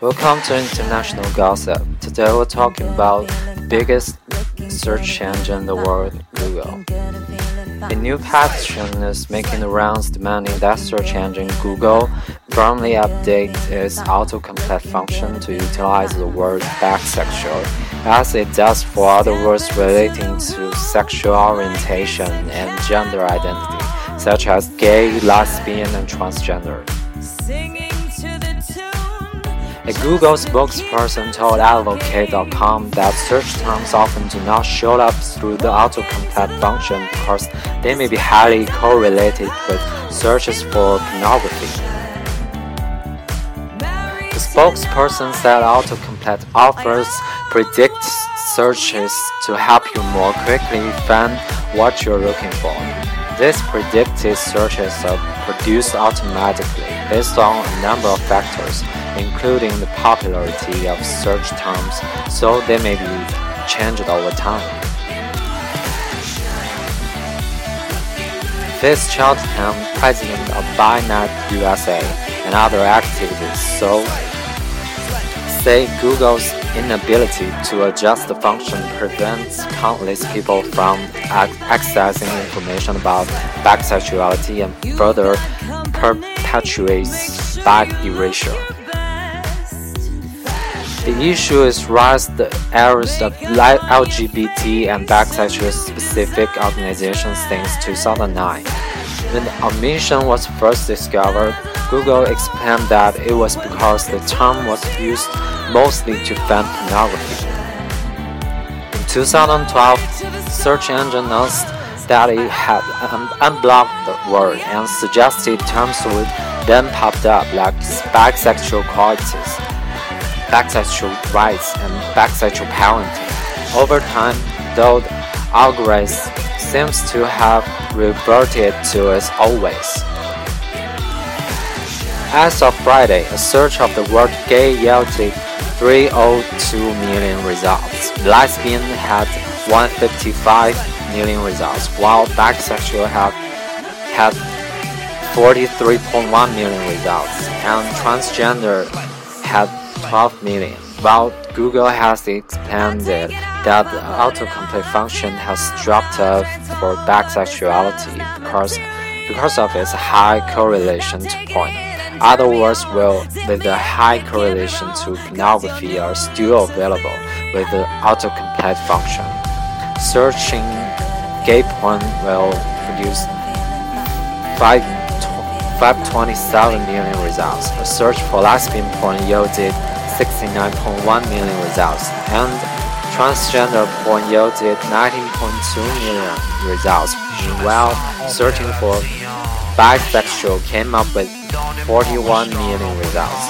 Welcome to International Gossip. Today we're talking about the biggest search engine in the world, Google. A new petition is making the rounds demanding that search engine Google firmly update its autocomplete function to utilize the word bisexual, as it does for other words relating to sexual orientation and gender identity, such as gay, lesbian, and transgender. A Google spokesperson told Advocate.com that search terms often do not show up through the autocomplete function because they may be highly correlated with searches for pornography. The spokesperson said autocomplete offers predict searches to help you more quickly find what you're looking for. These predicted searches are produced automatically based on a number of factors including the popularity of search terms, so they may be changed over time. Faith Cheltenham, president of BiNet USA, and other activists so say Google's inability to adjust the function prevents countless people from accessing information about bisexuality and further perpetuates bi erasure. The issue is raised the errors of LGBT and bisexual specific organizations since 2009. When the omission was first discovered, Google explained that it was because the term was used mostly to find pornography. In 2012, search engine announced that it had unblocked the word and suggested terms would then pop up like bisexual qualities bisexual rights and bisexual parenting. Over time, though algorithm seems to have reverted to its old ways. As of Friday, a search of the word gay yielded 302 million results. Lesbian had 155 million results, while bisexual had had 43.1 million results, and transgender had 12 million, while Google has expanded that the autocomplete function has dropped off for bisexuality because, because of its high correlation to porn. Other words will, with a high correlation to pornography are still available with the autocomplete function. Searching gay porn will produce 5, 527 million results. A search for lesbian porn yielded 69.1 million results, and transgender porn yielded 19.2 million results. Meanwhile, searching for bisexual came up with 41 million results.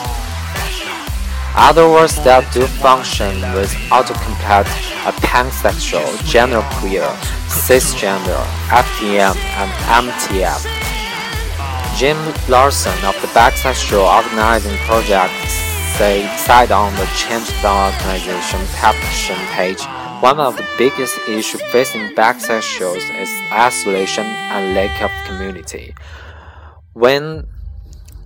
Other words that do function with autocomplete are pansexual, genderqueer, cisgender, FTM, and MTF. Jim Larson of the Bisexual Organizing Project say, cite on the Change.org organization petition page, one of the biggest issues facing bisexuals is isolation and lack of community. When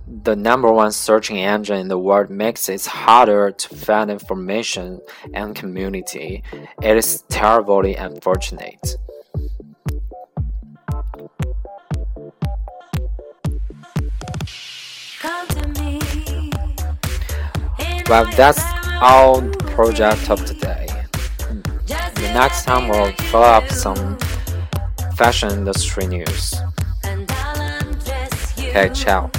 the number one searching engine in the world makes it harder to find information and community, it is terribly unfortunate. Well, that's all the project of today. The next time we'll follow up some fashion industry news. Okay, ciao.